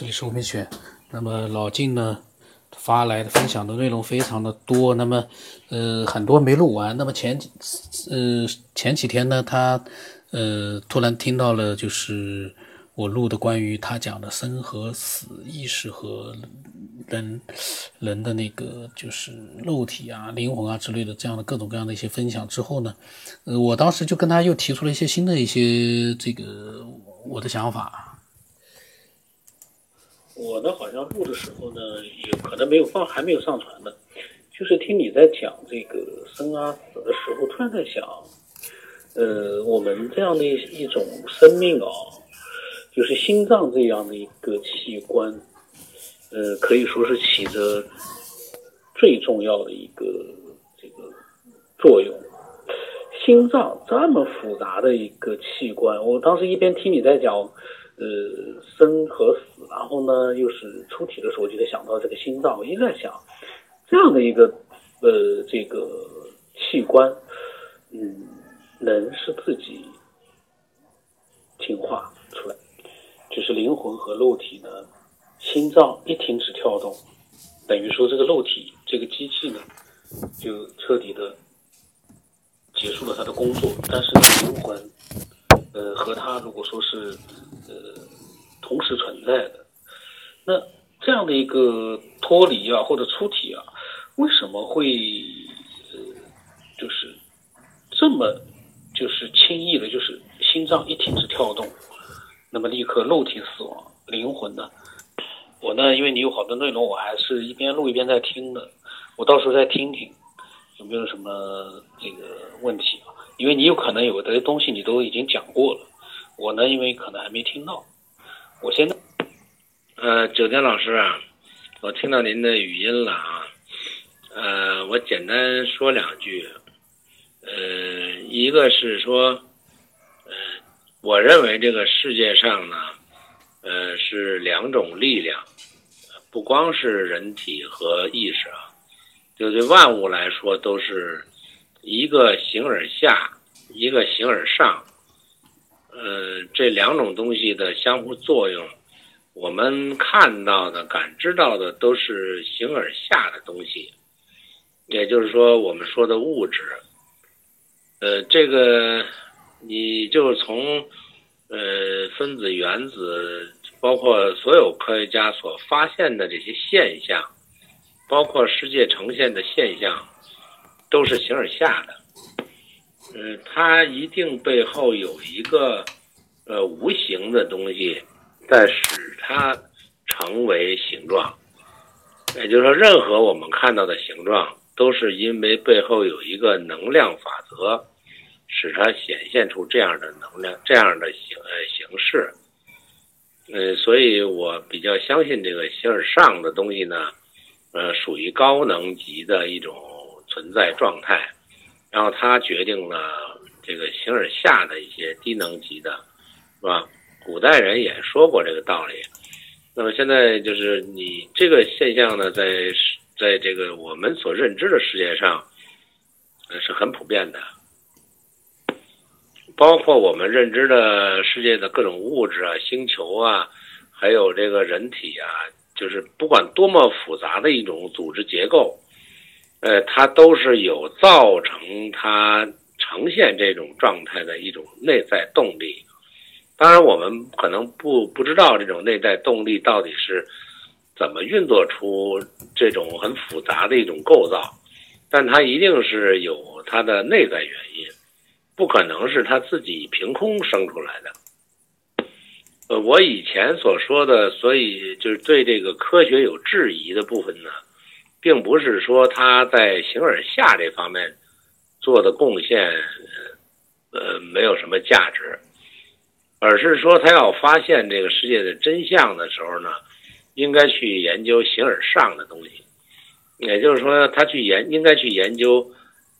这里是吴明选。那么老静呢发来的分享的内容非常的多，那么呃很多没录完。那么前呃前几天呢，他呃突然听到了就是我录的关于他讲的生和死、意识和人人的那个就是肉体啊、灵魂啊之类的这样的各种各样的一些分享之后呢，呃我当时就跟他又提出了一些新的一些这个我的想法。我呢，好像录的时候呢，有可能没有放，还没有上传呢。就是听你在讲这个生啊死的时候，突然在想，呃，我们这样的一种生命啊，就是心脏这样的一个器官，呃，可以说是起着最重要的一个这个作用。心脏这么复杂的一个器官，我当时一边听你在讲，呃，生和死。然后呢，又是出体的时候，就得想到这个心脏。我一直在想，这样的一个呃这个器官，嗯，能是自己进化出来，就是灵魂和肉体呢，心脏一停止跳动，等于说这个肉体这个机器呢，就彻底的结束了它的工作。但是，灵魂，呃，和它如果说是呃同时存在的。那这样的一个脱离啊，或者出体啊，为什么会呃，就是这么就是轻易的，就是心脏一停止跳动，那么立刻肉体死亡，灵魂呢？我呢，因为你有好多内容，我还是一边录一边在听的，我到时候再听听有没有什么这个问题啊？因为你有可能有的东西你都已经讲过了，我呢，因为可能还没听到，我现在。呃，九天老师啊，我听到您的语音了啊。呃，我简单说两句。呃，一个是说，呃，我认为这个世界上呢，呃，是两种力量，不光是人体和意识啊，就对万物来说，都是一个形而下，一个形而上。这两种东西的相互作用。我们看到的、感知到的都是形而下的东西，也就是说，我们说的物质。呃，这个你就从呃分子、原子，包括所有科学家所发现的这些现象，包括世界呈现的现象，都是形而下的。嗯，它一定背后有一个呃无形的东西。在使它成为形状，也就是说，任何我们看到的形状，都是因为背后有一个能量法则，使它显现出这样的能量、这样的形呃形式。呃，所以我比较相信这个形而上的东西呢，呃，属于高能级的一种存在状态，然后它决定了这个形而下的一些低能级的，是吧？古代人也说过这个道理，那么现在就是你这个现象呢，在在这个我们所认知的世界上，呃是很普遍的，包括我们认知的世界的各种物质啊、星球啊，还有这个人体啊，就是不管多么复杂的一种组织结构，呃，它都是有造成它呈现这种状态的一种内在动力。当然，我们可能不不知道这种内在动力到底是怎么运作出这种很复杂的一种构造，但它一定是有它的内在原因，不可能是它自己凭空生出来的。呃，我以前所说的，所以就是对这个科学有质疑的部分呢，并不是说它在形而下这方面做的贡献，呃，没有什么价值。而是说，他要发现这个世界的真相的时候呢，应该去研究形而上的东西，也就是说，他去研应该去研究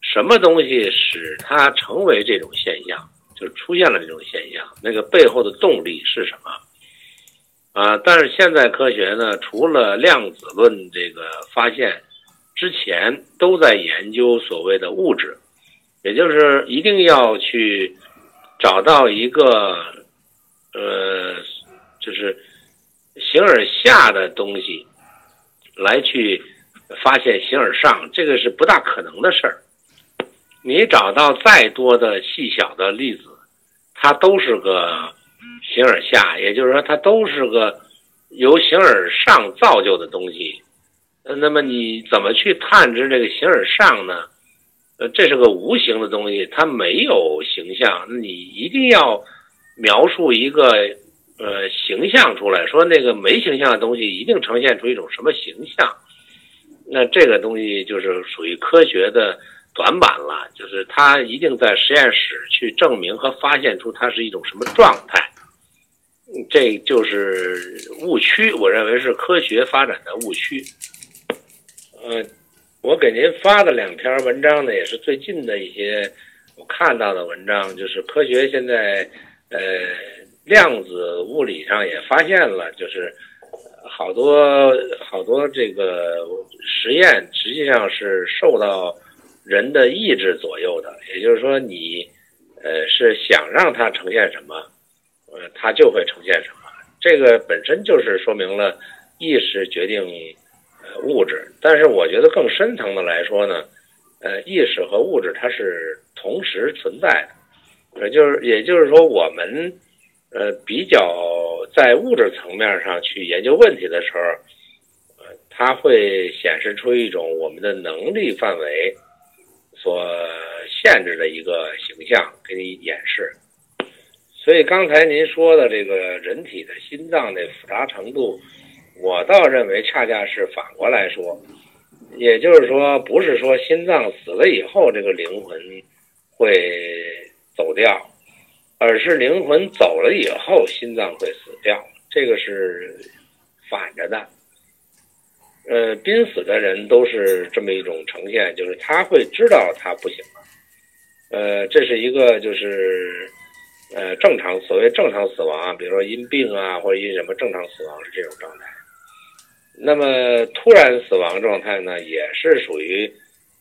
什么东西使它成为这种现象，就出现了这种现象，那个背后的动力是什么？啊！但是现在科学呢，除了量子论这个发现之前，都在研究所谓的物质，也就是一定要去找到一个。呃，就是形而下的东西来去发现形而上，这个是不大可能的事儿。你找到再多的细小的粒子，它都是个形而下，也就是说，它都是个由形而上造就的东西。那么你怎么去探知这个形而上呢？呃，这是个无形的东西，它没有形象。你一定要描述一个呃形象出来，说那个没形象的东西一定呈现出一种什么形象。那这个东西就是属于科学的。短板了，就是他一定在实验室去证明和发现出它是一种什么状态，这就是误区。我认为是科学发展的误区。呃，我给您发的两篇文章呢，也是最近的一些我看到的文章，就是科学现在呃量子物理上也发现了，就是好多好多这个实验实际上是受到。人的意志左右的，也就是说，你，呃，是想让它呈现什么，呃，它就会呈现什么。这个本身就是说明了意识决定，呃，物质。但是我觉得更深层的来说呢，呃，意识和物质它是同时存在的，也就是也就是说，我们，呃，比较在物质层面上去研究问题的时候，呃，它会显示出一种我们的能力范围。所限制的一个形象给你演示，所以刚才您说的这个人体的心脏的复杂程度，我倒认为恰恰是反过来说，也就是说，不是说心脏死了以后这个灵魂会走掉，而是灵魂走了以后心脏会死掉，这个是反着的。呃，濒死的人都是这么一种呈现，就是他会知道他不行了。呃，这是一个就是呃正常所谓正常死亡啊，比如说因病啊或者因什么正常死亡是这种状态。那么突然死亡状态呢，也是属于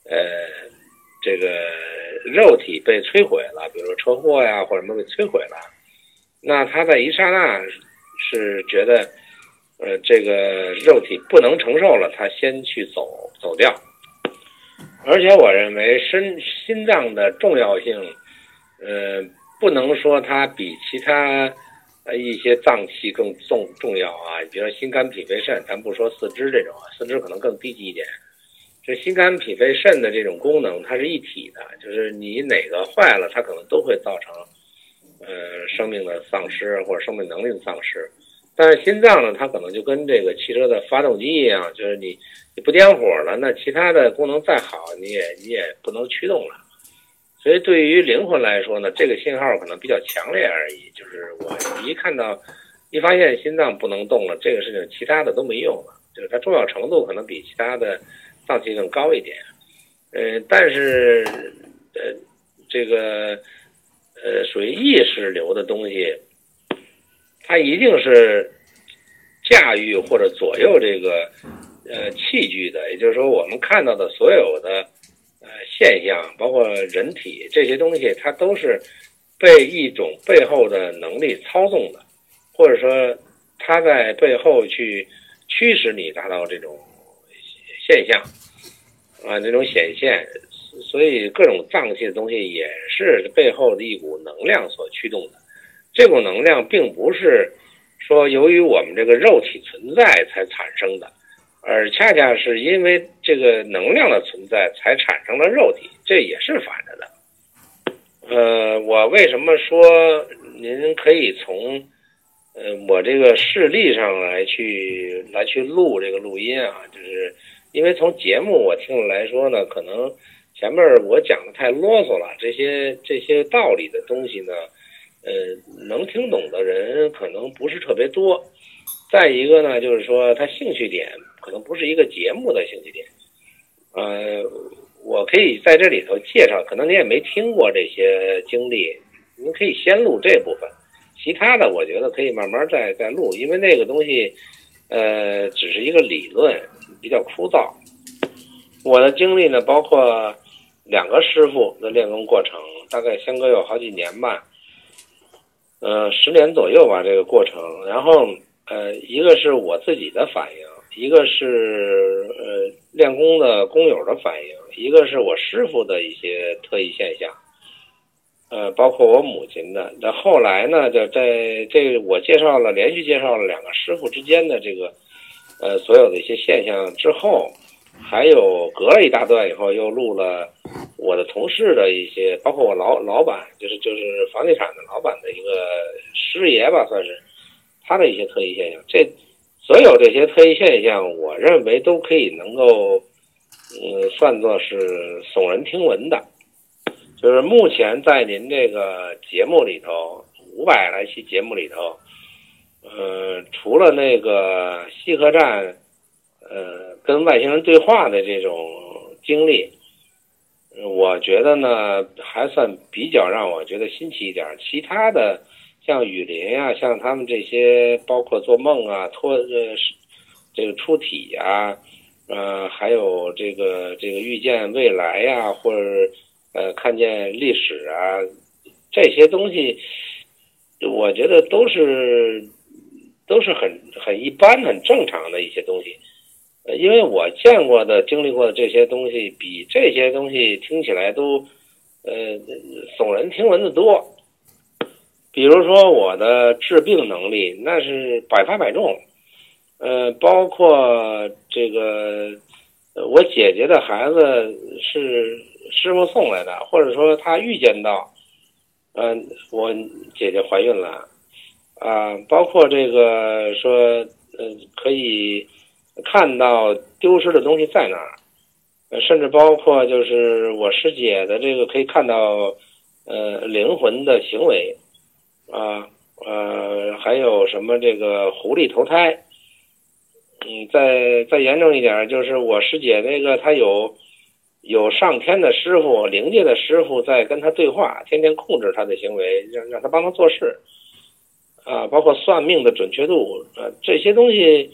呃这个肉体被摧毁了，比如说车祸呀或者什么被摧毁了。那他在一刹那是觉得。呃，这个肉体不能承受了，他先去走走掉。而且我认为，身心脏的重要性，呃，不能说它比其他一些脏器更重重要啊。比如说心肝脾肺肾，咱不说四肢这种啊，四肢可能更低级一点。心肝脾肺肾的这种功能，它是一体的，就是你哪个坏了，它可能都会造成呃生命的丧失或者生命能力的丧失。但是心脏呢，它可能就跟这个汽车的发动机一样，就是你你不点火了，那其他的功能再好，你也你也不能驱动了。所以对于灵魂来说呢，这个信号可能比较强烈而已。就是我一看到，一发现心脏不能动了，这个事情其他的都没用了，就是它重要程度可能比其他的脏器更高一点。呃，但是呃，这个呃属于意识流的东西。它一定是驾驭或者左右这个呃器具的，也就是说，我们看到的所有的呃现象，包括人体这些东西，它都是被一种背后的能力操纵的，或者说它在背后去驱使你达到这种现象啊，这种显现。所以各种脏器的东西也是背后的一股能量所驱动的。这股能量并不是说由于我们这个肉体存在才产生的，而恰恰是因为这个能量的存在才产生了肉体，这也是反着的。呃，我为什么说您可以从呃我这个事例上来去来去录这个录音啊？就是因为从节目我听来说呢，可能前面我讲的太啰嗦了，这些这些道理的东西呢。呃，能听懂的人可能不是特别多。再一个呢，就是说他兴趣点可能不是一个节目的兴趣点。呃，我可以在这里头介绍，可能您也没听过这些经历，您可以先录这部分，其他的我觉得可以慢慢再再录，因为那个东西，呃，只是一个理论，比较枯燥。我的经历呢，包括两个师傅的练功过程，大概相隔有好几年吧。呃，十年左右吧，这个过程。然后呃，一个是我自己的反应，一个是呃练功的工友的反应，一个是我师傅的一些特异现象，呃，包括我母亲的。那后来呢，就在这我介绍了连续介绍了两个师傅之间的这个呃所有的一些现象之后，还有隔了一大段以后，又录了我的同事的一些，包括我老老板，就是就是房地产的老板的一个师爷吧，算是。他的一些特异现象，这所有这些特异现象，我认为都可以能够，嗯，算作是耸人听闻的。就是目前在您这个节目里头，五百来期节目里头，呃，除了那个西客站，呃，跟外星人对话的这种经历，我觉得呢，还算比较让我觉得新奇一点。其他的。像雨林呀，像他们这些，包括做梦啊、脱呃这个出体呀，呃，还有这个这个预见未来呀，或者呃看见历史啊，这些东西，我觉得都是都是很很一般、很正常的一些东西。呃，因为我见过的、经历过的这些东西，比这些东西听起来都呃耸人听闻的多。比如说我的治病能力那是百发百中，呃，包括这个我姐姐的孩子是师傅送来的，或者说他预见到，嗯，我姐姐怀孕了，啊，包括这个说，呃，可以看到丢失的东西在哪儿，甚至包括就是我师姐的这个可以看到，呃，灵魂的行为。啊，呃，还有什么这个狐狸投胎？嗯，再再严重一点，就是我师姐那个，她有有上天的师傅、灵界的师傅在跟她对话，天天控制她的行为，让让她帮她做事。啊，包括算命的准确度，呃，这些东西，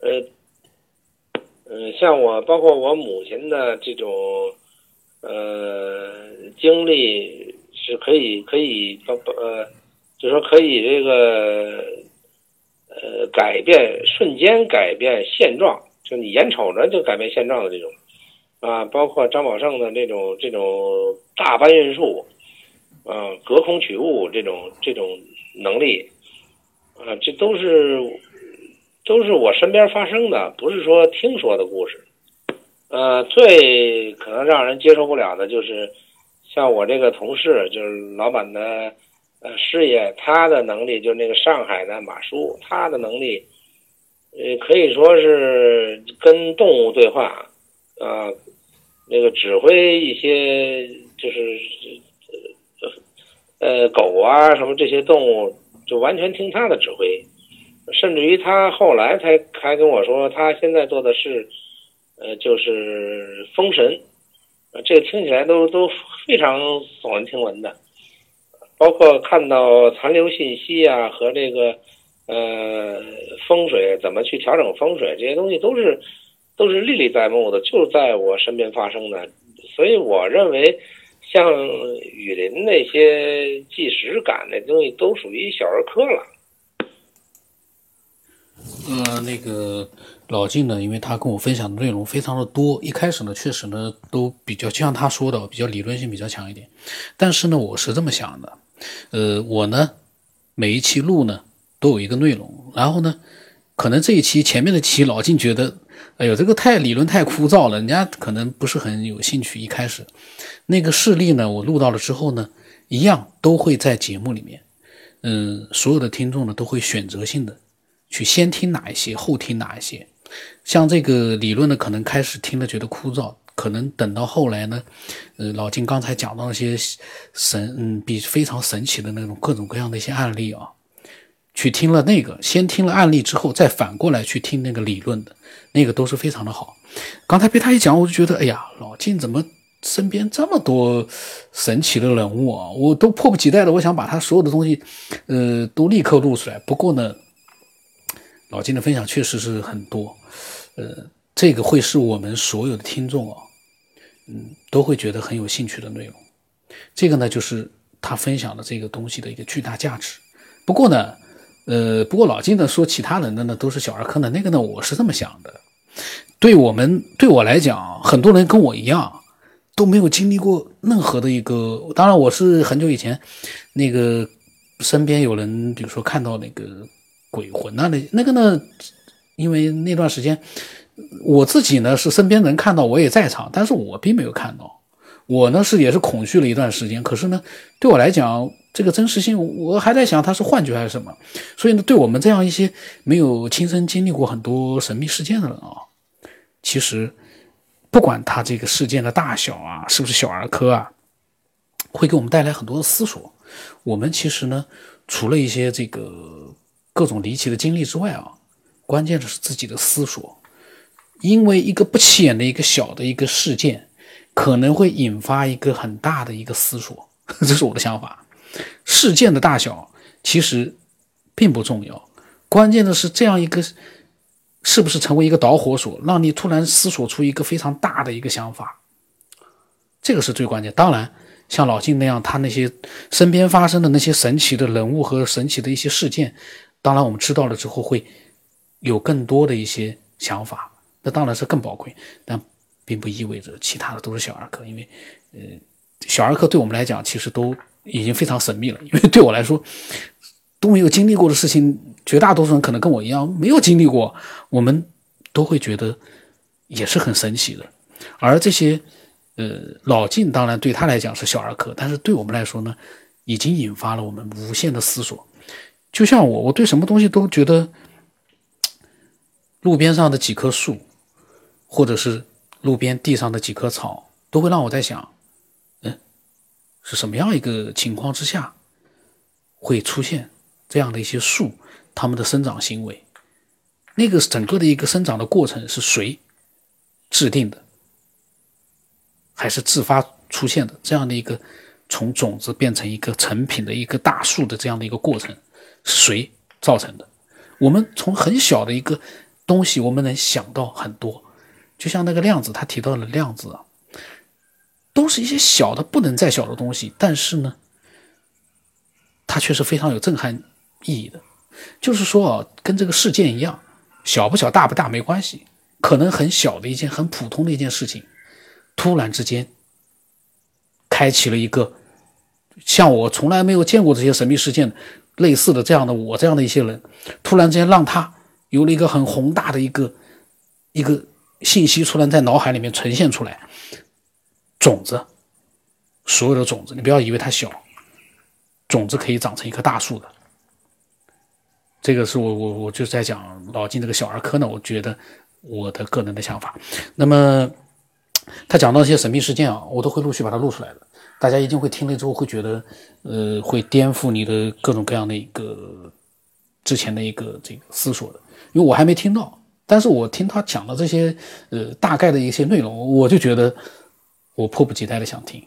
呃，嗯，像我，包括我母亲的这种呃经历，是可以可以包包呃。就说可以这个，呃，改变瞬间改变现状，就你眼瞅着就改变现状的这种，啊，包括张宝胜的那种这种大搬运术，啊，隔空取物这种这种能力，啊，这都是都是我身边发生的，不是说听说的故事。呃，最可能让人接受不了的就是，像我这个同事，就是老板的。呃，师爷他的能力就是那个上海的马叔，他的能力，呃，可以说是跟动物对话，啊，那个指挥一些就是，呃，狗啊什么这些动物，就完全听他的指挥，甚至于他后来才还跟我说，他现在做的是，呃，就是封神，这个听起来都都非常耸人听闻的。包括看到残留信息啊，和这个呃风水怎么去调整风水这些东西，都是都是历历在目的，就在我身边发生的。所以我认为，像雨林那些即时感的东西，都属于小儿科了。呃，那个。老晋呢，因为他跟我分享的内容非常的多，一开始呢，确实呢都比较，就像他说的，比较理论性比较强一点。但是呢，我是这么想的，呃，我呢每一期录呢都有一个内容，然后呢，可能这一期前面的期老晋觉得，哎呦，这个太理论太枯燥了，人家可能不是很有兴趣。一开始那个事例呢，我录到了之后呢，一样都会在节目里面，嗯，所有的听众呢都会选择性的去先听哪一些，后听哪一些。像这个理论呢，可能开始听了觉得枯燥，可能等到后来呢，呃，老金刚才讲到那些神，嗯，比非常神奇的那种各种各样的一些案例啊，去听了那个，先听了案例之后，再反过来去听那个理论的，那个都是非常的好。刚才被他一讲，我就觉得，哎呀，老金怎么身边这么多神奇的人物啊？我都迫不及待的，我想把他所有的东西，呃，都立刻录出来。不过呢。老金的分享确实是很多，呃，这个会是我们所有的听众啊，嗯，都会觉得很有兴趣的内容。这个呢，就是他分享的这个东西的一个巨大价值。不过呢，呃，不过老金呢说其他人的呢都是小儿科呢，那个呢我是这么想的。对我们对我来讲，很多人跟我一样都没有经历过任何的一个。当然，我是很久以前那个身边有人，比如说看到那个鬼魂那，那那个呢，因为那段时间我自己呢是身边人看到我也在场，但是我并没有看到。我呢是也是恐惧了一段时间，可是呢对我来讲。这个真实性，我还在想它是幻觉还是什么，所以呢，对我们这样一些没有亲身经历过很多神秘事件的人啊，其实不管他这个事件的大小啊，是不是小儿科啊，会给我们带来很多的思索。我们其实呢，除了一些这个各种离奇的经历之外啊，关键的是自己的思索，因为一个不起眼的一个小的一个事件，可能会引发一个很大的一个思索，这是我的想法。事件的大小其实并不重要，关键的是这样一个是不是成为一个导火索，让你突然思索出一个非常大的一个想法，这个是最关键。当然，像老晋那样，他那些身边发生的那些神奇的人物和神奇的一些事件，当然我们知道了之后会有更多的一些想法，那当然是更宝贵。但并不意味着其他的都是小儿科，因为呃，小儿科对我们来讲其实都。已经非常神秘了，因为对我来说都没有经历过的事情，绝大多数人可能跟我一样没有经历过，我们都会觉得也是很神奇的。而这些，呃，老晋当然对他来讲是小儿科，但是对我们来说呢，已经引发了我们无限的思索。就像我，我对什么东西都觉得，路边上的几棵树，或者是路边地上的几棵草，都会让我在想。是什么样一个情况之下会出现这样的一些树？它们的生长行为，那个整个的一个生长的过程是谁制定的，还是自发出现的？这样的一个从种子变成一个成品的一个大树的这样的一个过程，谁造成的？我们从很小的一个东西，我们能想到很多，就像那个量子，他提到了量子。都是一些小的不能再小的东西，但是呢，它却是非常有震撼意义的。就是说啊，跟这个事件一样，小不小、大不大没关系。可能很小的一件很普通的一件事情，突然之间开启了一个像我从来没有见过这些神秘事件类似的这样的我这样的一些人，突然之间让他有了一个很宏大的一个一个信息，突然在脑海里面呈现出来。种子，所有的种子，你不要以为它小，种子可以长成一棵大树的。这个是我我我就在讲老金这个小儿科呢，我觉得我的个人的想法。那么他讲到一些神秘事件啊，我都会陆续把它录出来的，大家一定会听了之后会觉得，呃，会颠覆你的各种各样的一个之前的一个这个思索的，因为我还没听到，但是我听他讲的这些呃大概的一些内容，我就觉得。我迫不及待的想听，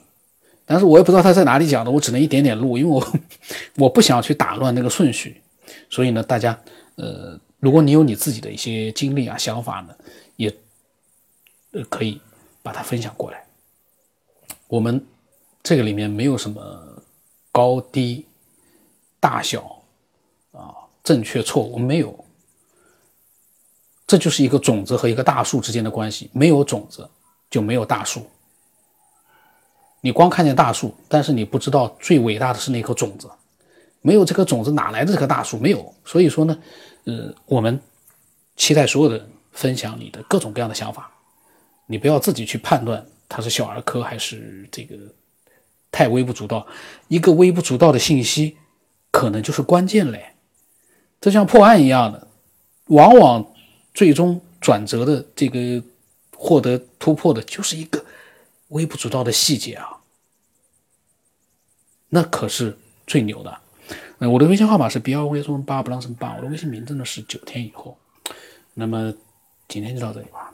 但是我也不知道他在哪里讲的，我只能一点点录，因为我我不想去打乱那个顺序，所以呢，大家呃，如果你有你自己的一些经历啊、想法呢，也呃可以把它分享过来。我们这个里面没有什么高低、大小啊、正确错误，没有，这就是一个种子和一个大树之间的关系，没有种子就没有大树。你光看见大树，但是你不知道最伟大的是那颗种子，没有这颗种子哪来的这棵大树？没有，所以说呢，呃，我们期待所有的人分享你的各种各样的想法，你不要自己去判断它是小儿科还是这个太微不足道，一个微不足道的信息可能就是关键嘞，这像破案一样的，往往最终转折的这个获得突破的就是一个。微不足道的细节啊，那可是最牛的。呃我的微信号码是 b 二 v 中八不让什么八，我的微信名字呢是九天以后。那么今天就到这里吧。